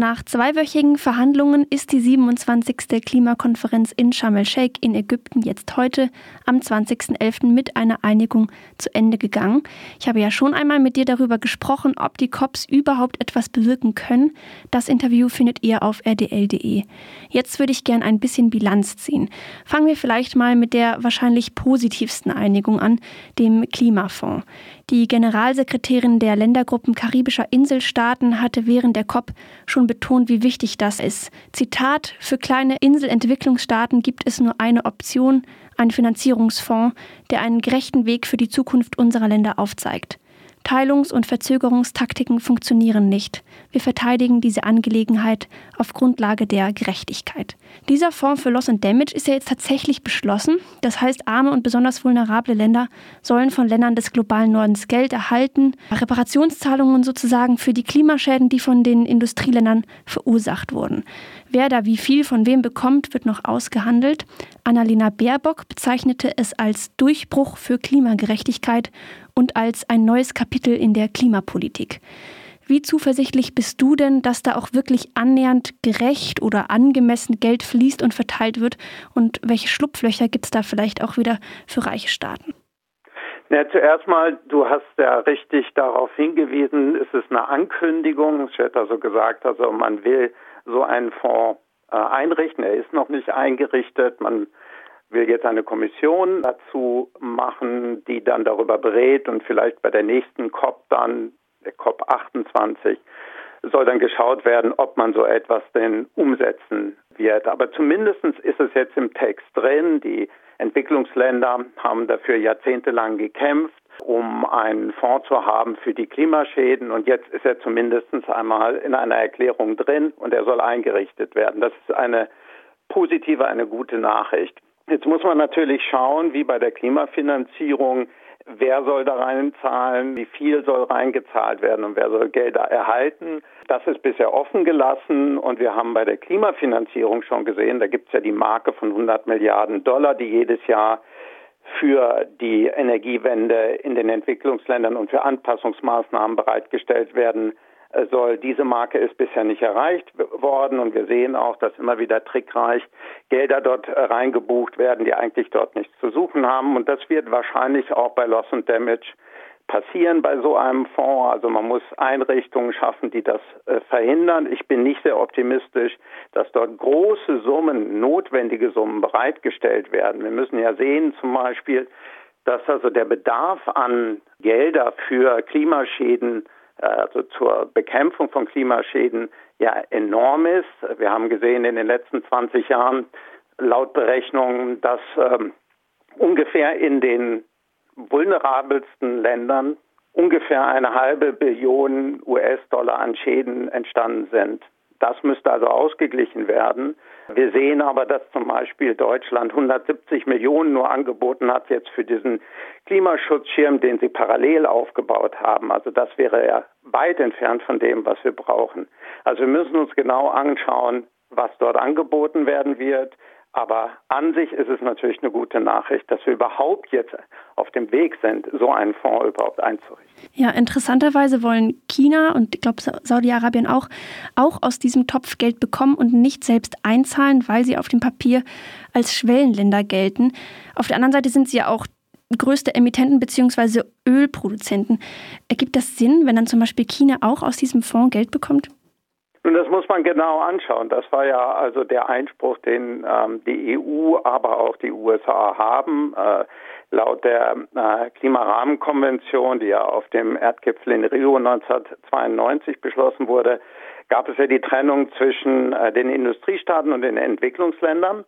Nach zweiwöchigen Verhandlungen ist die 27. Klimakonferenz in Sharm el-Sheikh in Ägypten jetzt heute am 20.11. mit einer Einigung zu Ende gegangen. Ich habe ja schon einmal mit dir darüber gesprochen, ob die COPs überhaupt etwas bewirken können. Das Interview findet ihr auf rdl.de. Jetzt würde ich gern ein bisschen Bilanz ziehen. Fangen wir vielleicht mal mit der wahrscheinlich positivsten Einigung an, dem Klimafonds. Die Generalsekretärin der Ländergruppen karibischer Inselstaaten hatte während der COP schon betont, wie wichtig das ist. Zitat, für kleine Inselentwicklungsstaaten gibt es nur eine Option, einen Finanzierungsfonds, der einen gerechten Weg für die Zukunft unserer Länder aufzeigt. Teilungs- und Verzögerungstaktiken funktionieren nicht. Wir verteidigen diese Angelegenheit auf Grundlage der Gerechtigkeit. Dieser Fonds für Loss and Damage ist ja jetzt tatsächlich beschlossen. Das heißt, arme und besonders vulnerable Länder sollen von Ländern des globalen Nordens Geld erhalten, Reparationszahlungen sozusagen für die Klimaschäden, die von den Industrieländern verursacht wurden. Wer da wie viel von wem bekommt, wird noch ausgehandelt. Annalena Baerbock bezeichnete es als Durchbruch für Klimagerechtigkeit und als ein neues Kapitel in der Klimapolitik. Wie zuversichtlich bist du denn, dass da auch wirklich annähernd gerecht oder angemessen Geld fließt und verteilt wird? Und welche Schlupflöcher gibt es da vielleicht auch wieder für reiche Staaten? Ja, zuerst mal, du hast ja richtig darauf hingewiesen, es ist eine Ankündigung. Es wird also gesagt, also man will so einen Fonds äh, einrichten. Er ist noch nicht eingerichtet. Man will jetzt eine Kommission dazu machen, die dann darüber berät und vielleicht bei der nächsten COP dann, der COP 28, soll dann geschaut werden, ob man so etwas denn umsetzen wird. Aber zumindest ist es jetzt im Text drin. Die Entwicklungsländer haben dafür jahrzehntelang gekämpft um einen Fonds zu haben für die Klimaschäden. Und jetzt ist er zumindest einmal in einer Erklärung drin und er soll eingerichtet werden. Das ist eine positive, eine gute Nachricht. Jetzt muss man natürlich schauen, wie bei der Klimafinanzierung, wer soll da reinzahlen, wie viel soll reingezahlt werden? Und wer soll Gelder erhalten. Das ist bisher offen gelassen. Und wir haben bei der Klimafinanzierung schon gesehen, da gibt es ja die Marke von 100 Milliarden Dollar, die jedes Jahr für die Energiewende in den Entwicklungsländern und für Anpassungsmaßnahmen bereitgestellt werden soll. Diese Marke ist bisher nicht erreicht worden und wir sehen auch, dass immer wieder trickreich Gelder dort äh, reingebucht werden, die eigentlich dort nichts zu suchen haben. Und das wird wahrscheinlich auch bei Loss and Damage passieren bei so einem Fonds. Also man muss Einrichtungen schaffen, die das äh, verhindern. Ich bin nicht sehr optimistisch, dass dort große Summen, notwendige Summen bereitgestellt werden. Wir müssen ja sehen zum Beispiel, dass also der Bedarf an Gelder für Klimaschäden, äh, also zur Bekämpfung von Klimaschäden, ja enorm ist. Wir haben gesehen in den letzten 20 Jahren laut Berechnungen, dass ähm, ungefähr in den vulnerabelsten Ländern ungefähr eine halbe Billion US-Dollar an Schäden entstanden sind. Das müsste also ausgeglichen werden. Wir sehen aber, dass zum Beispiel Deutschland 170 Millionen nur angeboten hat jetzt für diesen Klimaschutzschirm, den sie parallel aufgebaut haben. Also das wäre ja weit entfernt von dem, was wir brauchen. Also wir müssen uns genau anschauen, was dort angeboten werden wird, aber an sich ist es natürlich eine gute Nachricht, dass wir überhaupt jetzt auf dem Weg sind, so einen Fonds überhaupt einzurichten. Ja, interessanterweise wollen China und ich glaube Saudi-Arabien auch, auch aus diesem Topf Geld bekommen und nicht selbst einzahlen, weil sie auf dem Papier als Schwellenländer gelten. Auf der anderen Seite sind sie ja auch größte Emittenten bzw. Ölproduzenten. Ergibt das Sinn, wenn dann zum Beispiel China auch aus diesem Fonds Geld bekommt? Nun, das muss man genau anschauen. Das war ja also der Einspruch, den ähm, die EU, aber auch die USA haben. Äh, laut der äh, Klimarahmenkonvention, die ja auf dem Erdgipfel in Rio 1992 beschlossen wurde, gab es ja die Trennung zwischen äh, den Industriestaaten und den Entwicklungsländern.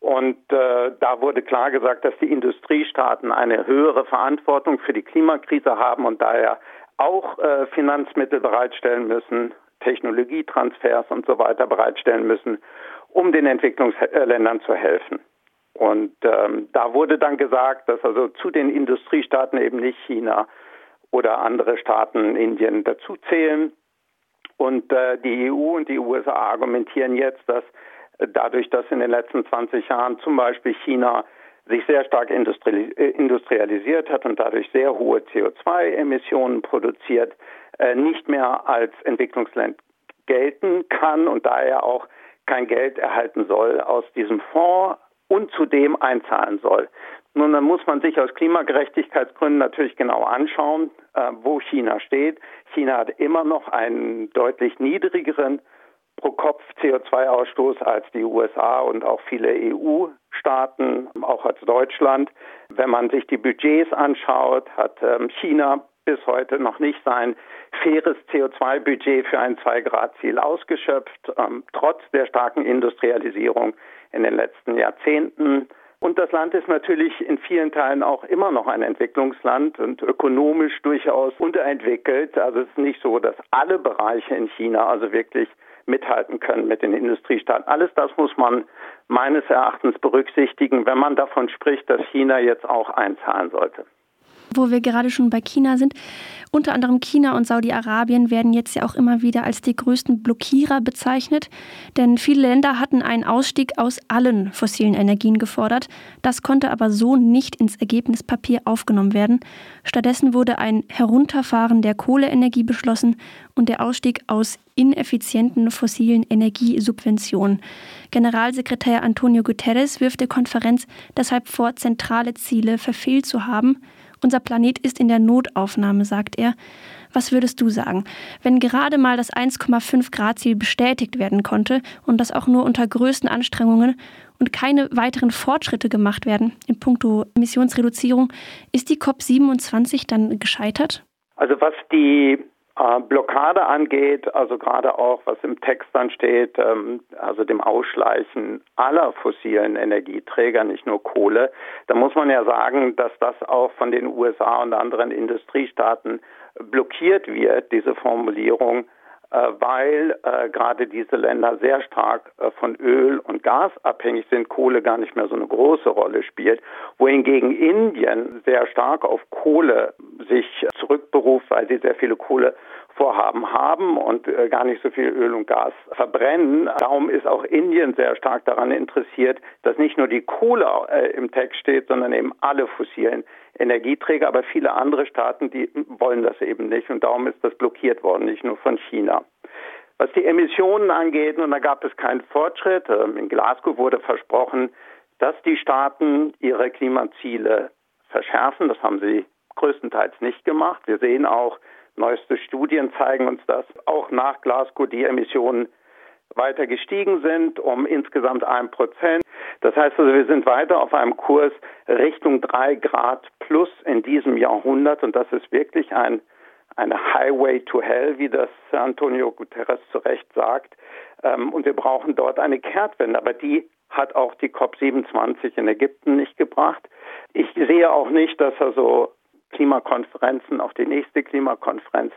Und äh, da wurde klar gesagt, dass die Industriestaaten eine höhere Verantwortung für die Klimakrise haben und daher auch äh, Finanzmittel bereitstellen müssen Technologietransfers und so weiter bereitstellen müssen, um den Entwicklungsländern zu helfen. Und ähm, da wurde dann gesagt, dass also zu den Industriestaaten eben nicht China oder andere Staaten, Indien dazu zählen. Und äh, die EU und die USA argumentieren jetzt, dass äh, dadurch, dass in den letzten 20 Jahren zum Beispiel China sich sehr stark äh, industrialisiert hat und dadurch sehr hohe CO2-Emissionen produziert, äh, nicht mehr als Entwicklungsland gelten kann und daher auch kein Geld erhalten soll aus diesem Fonds und zudem einzahlen soll. Nun, dann muss man sich aus Klimagerechtigkeitsgründen natürlich genau anschauen, äh, wo China steht. China hat immer noch einen deutlich niedrigeren Pro-Kopf-CO2-Ausstoß als die USA und auch viele EU-Staaten, auch als Deutschland. Wenn man sich die Budgets anschaut, hat ähm, China bis heute noch nicht sein faires CO2-Budget für ein Zwei-Grad-Ziel ausgeschöpft, ähm, trotz der starken Industrialisierung in den letzten Jahrzehnten. Und das Land ist natürlich in vielen Teilen auch immer noch ein Entwicklungsland und ökonomisch durchaus unterentwickelt. Also es ist nicht so, dass alle Bereiche in China also wirklich mithalten können mit den Industriestaaten. Alles das muss man meines Erachtens berücksichtigen, wenn man davon spricht, dass China jetzt auch einzahlen sollte wo wir gerade schon bei China sind. Unter anderem China und Saudi-Arabien werden jetzt ja auch immer wieder als die größten Blockierer bezeichnet, denn viele Länder hatten einen Ausstieg aus allen fossilen Energien gefordert. Das konnte aber so nicht ins Ergebnispapier aufgenommen werden. Stattdessen wurde ein Herunterfahren der Kohleenergie beschlossen und der Ausstieg aus ineffizienten fossilen Energiesubventionen. Generalsekretär Antonio Guterres wirft der Konferenz deshalb vor, zentrale Ziele verfehlt zu haben. Unser Planet ist in der Notaufnahme, sagt er. Was würdest du sagen, wenn gerade mal das 1,5 Grad Ziel bestätigt werden konnte und das auch nur unter größten Anstrengungen und keine weiteren Fortschritte gemacht werden in puncto Emissionsreduzierung, ist die COP27 dann gescheitert? Also was die äh, Blockade angeht, also gerade auch was im Text dann steht, ähm, also dem Ausschleichen aller fossilen Energieträger, nicht nur Kohle, da muss man ja sagen, dass das auch von den USA und anderen Industriestaaten blockiert wird, diese Formulierung, weil äh, gerade diese Länder sehr stark äh, von Öl und Gas abhängig sind, Kohle gar nicht mehr so eine große Rolle spielt, wohingegen Indien sehr stark auf Kohle sich zurückberuft, weil sie sehr viele Kohlevorhaben haben und äh, gar nicht so viel Öl und Gas verbrennen. Darum ist auch Indien sehr stark daran interessiert, dass nicht nur die Kohle äh, im Text steht, sondern eben alle fossilen Energieträger, aber viele andere Staaten, die wollen das eben nicht und darum ist das blockiert worden, nicht nur von China. Was die Emissionen angeht, und da gab es keinen Fortschritt, ähm, in Glasgow wurde versprochen, dass die Staaten ihre Klimaziele verschärfen. Das haben sie größtenteils nicht gemacht. Wir sehen auch, neueste Studien zeigen uns, dass auch nach Glasgow die Emissionen weiter gestiegen sind um insgesamt ein Prozent. Das heißt also, wir sind weiter auf einem Kurs Richtung drei Grad plus in diesem Jahrhundert und das ist wirklich ein eine Highway to Hell, wie das Antonio Guterres zu Recht sagt. Ähm, und wir brauchen dort eine Kehrtwende, aber die hat auch die COP27 in Ägypten nicht gebracht. Ich sehe auch nicht, dass also Klimakonferenzen, auch die nächste Klimakonferenz,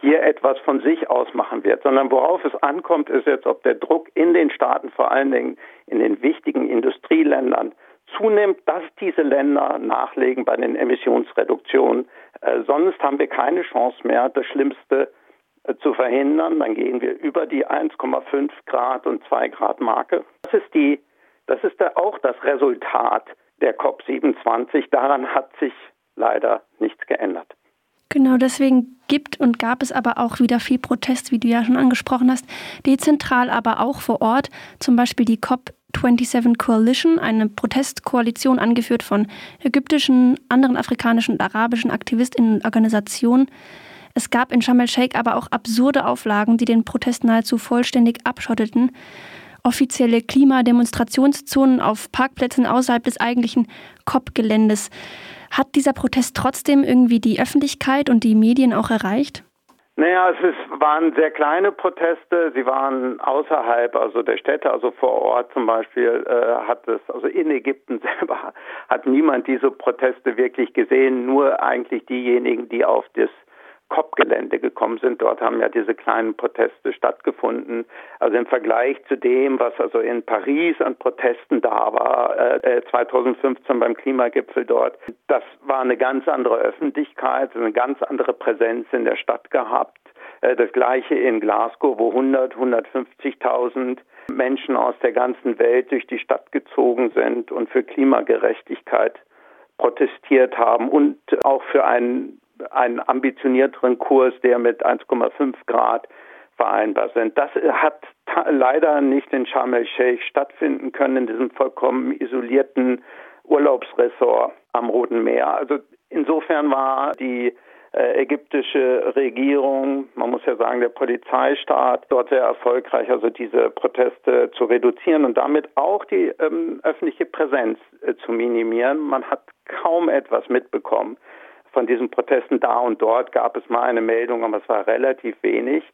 hier etwas von sich aus machen wird, sondern worauf es ankommt, ist jetzt, ob der Druck in den Staaten, vor allen Dingen in den wichtigen Industrieländern, zunimmt, dass diese Länder nachlegen bei den Emissionsreduktionen. Äh, sonst haben wir keine Chance mehr, das Schlimmste äh, zu verhindern. Dann gehen wir über die 1,5 Grad und 2 Grad Marke. Das ist die, das ist da auch das Resultat der COP27. Daran hat sich leider nichts geändert. Genau, deswegen gibt und gab es aber auch wieder viel Protest, wie du ja schon angesprochen hast, dezentral, aber auch vor Ort. Zum Beispiel die COP27 Coalition, eine Protestkoalition angeführt von ägyptischen, anderen afrikanischen und arabischen Aktivistinnen und Organisationen. Es gab in Sharm el-Sheikh aber auch absurde Auflagen, die den Protest nahezu vollständig abschotteten. Offizielle Klimademonstrationszonen auf Parkplätzen außerhalb des eigentlichen COP-Geländes. Hat dieser Protest trotzdem irgendwie die Öffentlichkeit und die Medien auch erreicht? Naja, es ist, waren sehr kleine Proteste. Sie waren außerhalb, also der Städte, also vor Ort zum Beispiel, äh, hat es, also in Ägypten selber hat niemand diese Proteste wirklich gesehen. Nur eigentlich diejenigen, die auf das COP-Gelände gekommen sind. Dort haben ja diese kleinen Proteste stattgefunden. Also im Vergleich zu dem, was also in Paris an Protesten da war, äh, 2015 äh, beim Klimagipfel dort, das war eine ganz andere Öffentlichkeit, eine ganz andere Präsenz in der Stadt gehabt. Äh, das gleiche in Glasgow, wo 100, 150.000 Menschen aus der ganzen Welt durch die Stadt gezogen sind und für Klimagerechtigkeit protestiert haben und auch für einen einen ambitionierteren Kurs, der mit 1,5 Grad vereinbar sind. Das hat leider nicht in Sharm el-Sheikh stattfinden können, in diesem vollkommen isolierten Urlaubsressort am Roten Meer. Also insofern war die äh, ägyptische Regierung, man muss ja sagen, der Polizeistaat dort sehr erfolgreich, also diese Proteste zu reduzieren und damit auch die ähm, öffentliche Präsenz äh, zu minimieren. Man hat kaum etwas mitbekommen von diesen Protesten. Da und dort gab es mal eine Meldung, aber es war relativ wenig.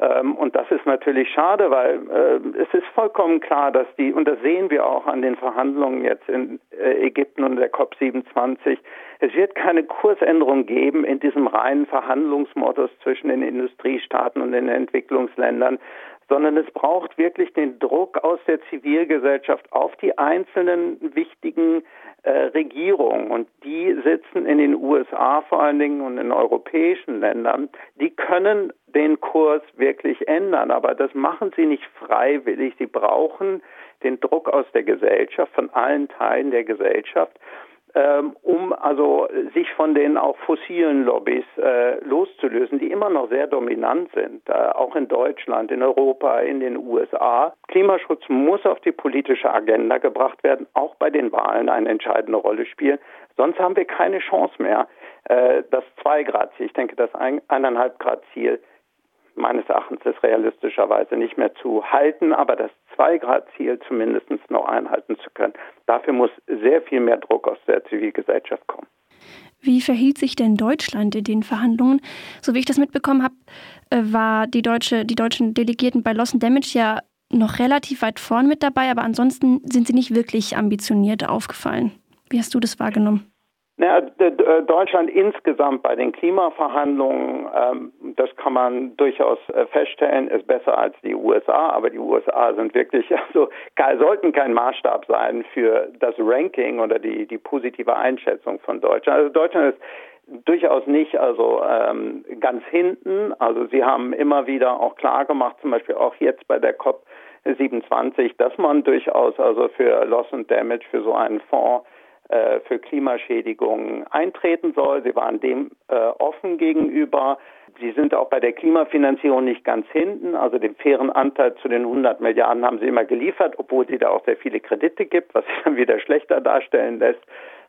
Ähm, und das ist natürlich schade, weil äh, es ist vollkommen klar, dass die, und das sehen wir auch an den Verhandlungen jetzt in äh, Ägypten und der COP27, es wird keine Kursänderung geben in diesem reinen Verhandlungsmodus zwischen den Industriestaaten und den Entwicklungsländern, sondern es braucht wirklich den Druck aus der Zivilgesellschaft auf die einzelnen wichtigen äh, Regierungen. Und die sitzen in den USA vor allen Dingen und in europäischen Ländern. Die können den Kurs wirklich ändern, aber das machen sie nicht freiwillig. Sie brauchen den Druck aus der Gesellschaft, von allen Teilen der Gesellschaft ähm, um also sich von den auch fossilen Lobbys äh, loszulösen, die immer noch sehr dominant sind, äh, auch in Deutschland, in Europa, in den USA. Klimaschutz muss auf die politische Agenda gebracht werden, auch bei den Wahlen eine entscheidende Rolle spielen. Sonst haben wir keine Chance mehr, äh, das Zwei-Grad-Ziel, ich denke, das eineinhalb Grad-Ziel meines Erachtens ist realistischerweise nicht mehr zu halten, aber das Zwei-Grad-Ziel zumindest noch einhalten zu können. Dafür muss sehr viel mehr Druck aus der Zivilgesellschaft kommen. Wie verhielt sich denn Deutschland in den Verhandlungen? So wie ich das mitbekommen habe, äh, war die, deutsche, die deutschen Delegierten bei Loss and Damage ja noch relativ weit vorn mit dabei, aber ansonsten sind sie nicht wirklich ambitioniert aufgefallen. Wie hast du das wahrgenommen? Ja, Deutschland insgesamt bei den Klimaverhandlungen, ähm, das kann man durchaus äh, feststellen, ist besser als die USA, aber die USA sind wirklich, also sollten kein Maßstab sein für das Ranking oder die, die positive Einschätzung von Deutschland. Also Deutschland ist durchaus nicht also ähm, ganz hinten. Also sie haben immer wieder auch klar gemacht, zum Beispiel auch jetzt bei der COP 27, dass man durchaus also für Loss and Damage, für so einen Fonds äh, für Klimaschädigungen eintreten soll. Sie waren dem äh, offen gegenüber. Sie sind auch bei der Klimafinanzierung nicht ganz hinten. Also den fairen Anteil zu den 100 Milliarden haben sie immer geliefert, obwohl sie da auch sehr viele Kredite gibt, was sich dann wieder schlechter darstellen lässt.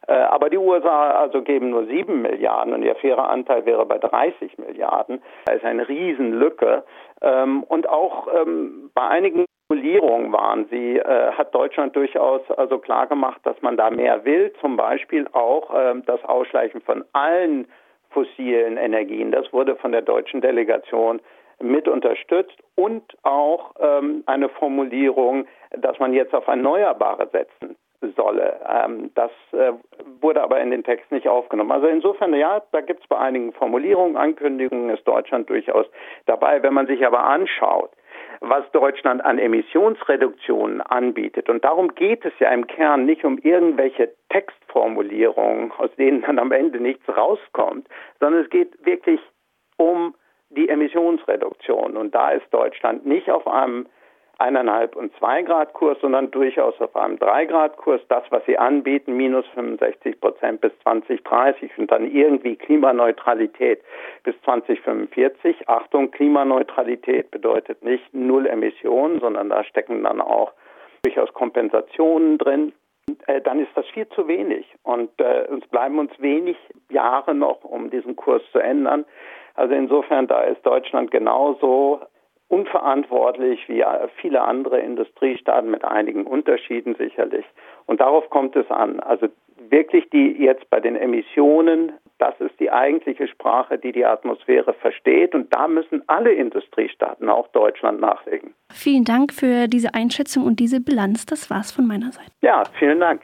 Äh, aber die USA also geben nur 7 Milliarden und ihr fairer Anteil wäre bei 30 Milliarden. Da ist eine Riesenlücke. Ähm, und auch ähm, bei einigen Formulierung waren sie, äh, hat Deutschland durchaus also klar gemacht, dass man da mehr will, zum Beispiel auch äh, das Ausschleichen von allen fossilen Energien. Das wurde von der deutschen Delegation mit unterstützt und auch ähm, eine Formulierung, dass man jetzt auf Erneuerbare setzen solle. Ähm, das äh, wurde aber in den Text nicht aufgenommen. Also insofern, ja, da gibt es bei einigen Formulierungen, Ankündigungen, ist Deutschland durchaus dabei. Wenn man sich aber anschaut, was Deutschland an Emissionsreduktionen anbietet. Und darum geht es ja im Kern nicht um irgendwelche Textformulierungen, aus denen dann am Ende nichts rauskommt, sondern es geht wirklich um die Emissionsreduktion. Und da ist Deutschland nicht auf einem eineinhalb und zwei Grad Kurs, sondern durchaus auf einem drei Grad Kurs. Das, was sie anbieten, minus 65 Prozent bis 2030 und dann irgendwie Klimaneutralität bis 2045. Achtung, Klimaneutralität bedeutet nicht null Emissionen, sondern da stecken dann auch durchaus Kompensationen drin. Äh, dann ist das viel zu wenig und äh, uns bleiben uns wenig Jahre noch, um diesen Kurs zu ändern. Also insofern, da ist Deutschland genauso unverantwortlich wie viele andere Industriestaaten mit einigen Unterschieden sicherlich. Und darauf kommt es an. Also wirklich die jetzt bei den Emissionen, das ist die eigentliche Sprache, die die Atmosphäre versteht. Und da müssen alle Industriestaaten, auch Deutschland, nachlegen. Vielen Dank für diese Einschätzung und diese Bilanz. Das war's von meiner Seite. Ja, vielen Dank.